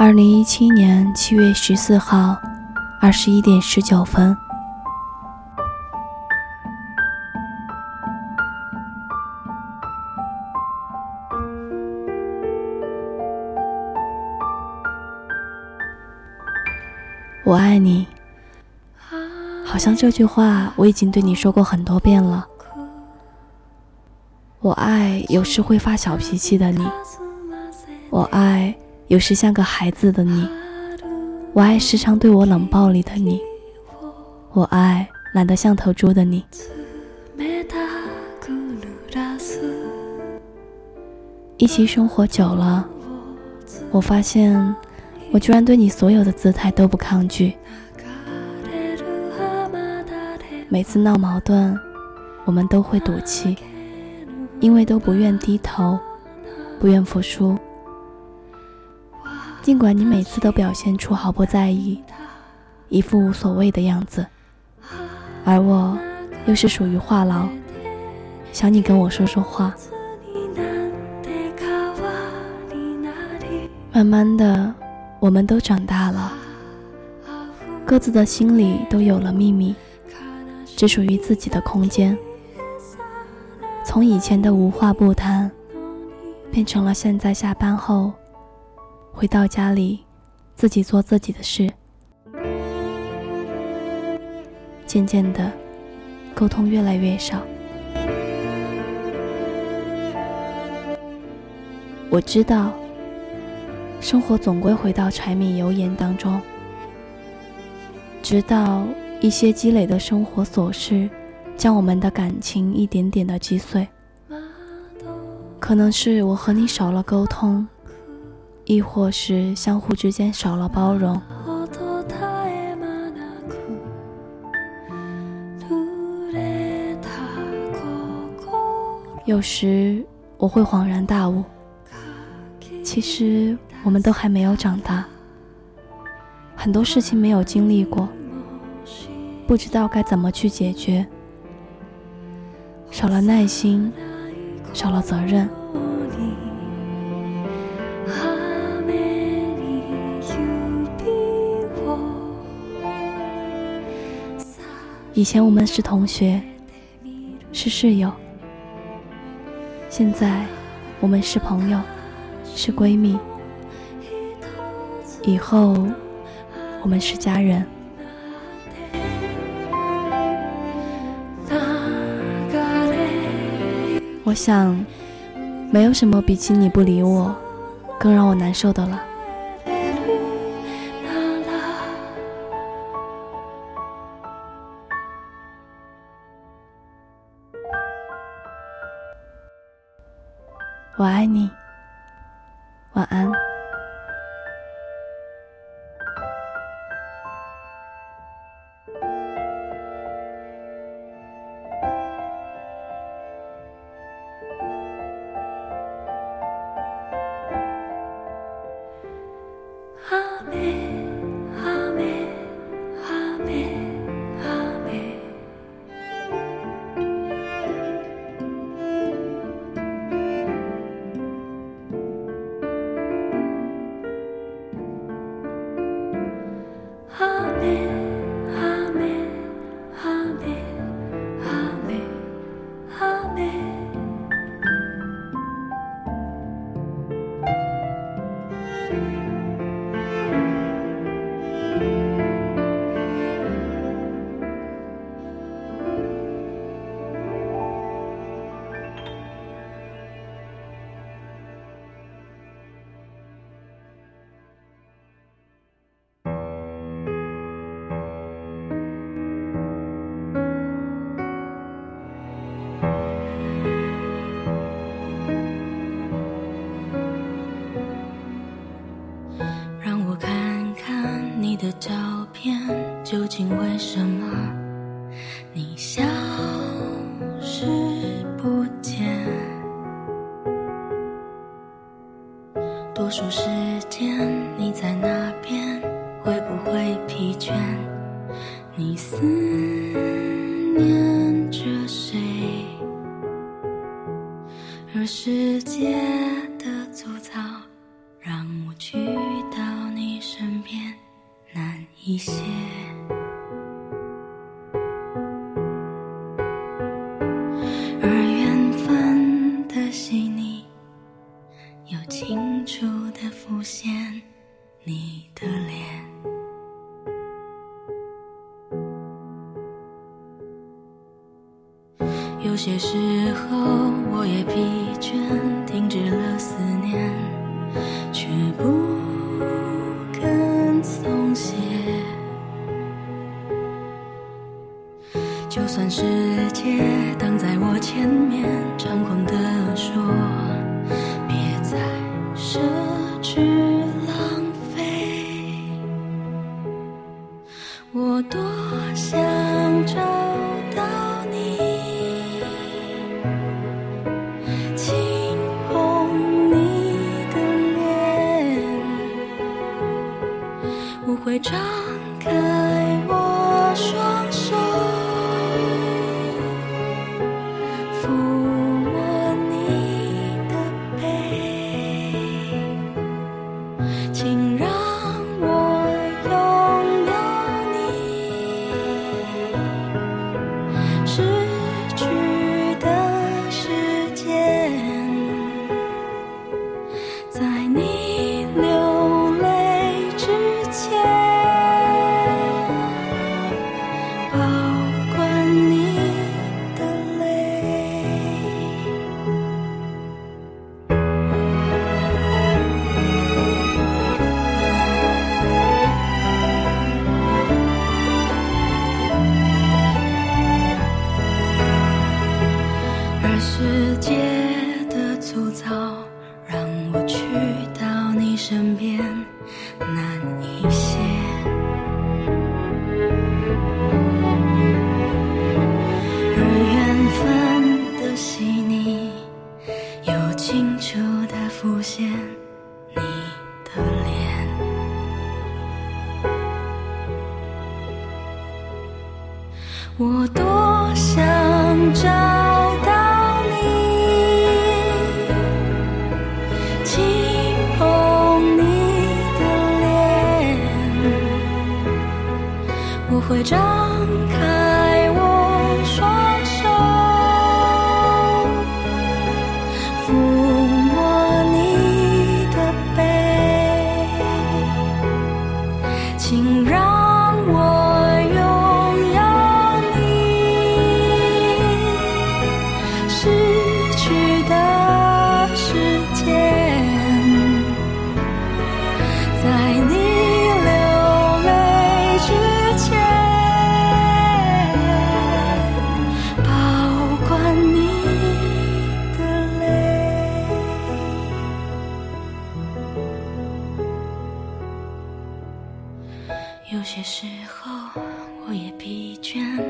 二零一七年七月十四号，二十一点十九分。我爱你，好像这句话我已经对你说过很多遍了。我爱有时会发小脾气的你，我爱。有时像个孩子的你，我爱时常对我冷暴力的你，我爱懒得像头猪的你。一起生活久了，我发现我居然对你所有的姿态都不抗拒。每次闹矛盾，我们都会赌气，因为都不愿低头，不愿服输。尽管你每次都表现出毫不在意，一副无所谓的样子，而我又是属于话痨，想你跟我说说话。慢慢的，我们都长大了，各自的心里都有了秘密，只属于自己的空间。从以前的无话不谈，变成了现在下班后。回到家里，自己做自己的事。渐渐的，沟通越来越少。我知道，生活总归回到柴米油盐当中。直到一些积累的生活琐事，将我们的感情一点点的击碎。可能是我和你少了沟通。亦或是相互之间少了包容，有时我会恍然大悟，其实我们都还没有长大，很多事情没有经历过，不知道该怎么去解决，少了耐心，少了责任。以前我们是同学，是室友，现在我们是朋友，是闺蜜，以后我们是家人。我想，没有什么比起你不理我，更让我难受的了。我爱你，晚安。倒数时间，你在哪边？会不会疲倦？你思念着谁？而世界的粗糙，让我去到你身边难一些。你的脸，有些时候我也疲倦，停止了思念，却不肯松懈。就算世界挡在我前面，猖狂地说。多想找到你轻捧你的脸我会张会张开我双手，抚摸你的背，旋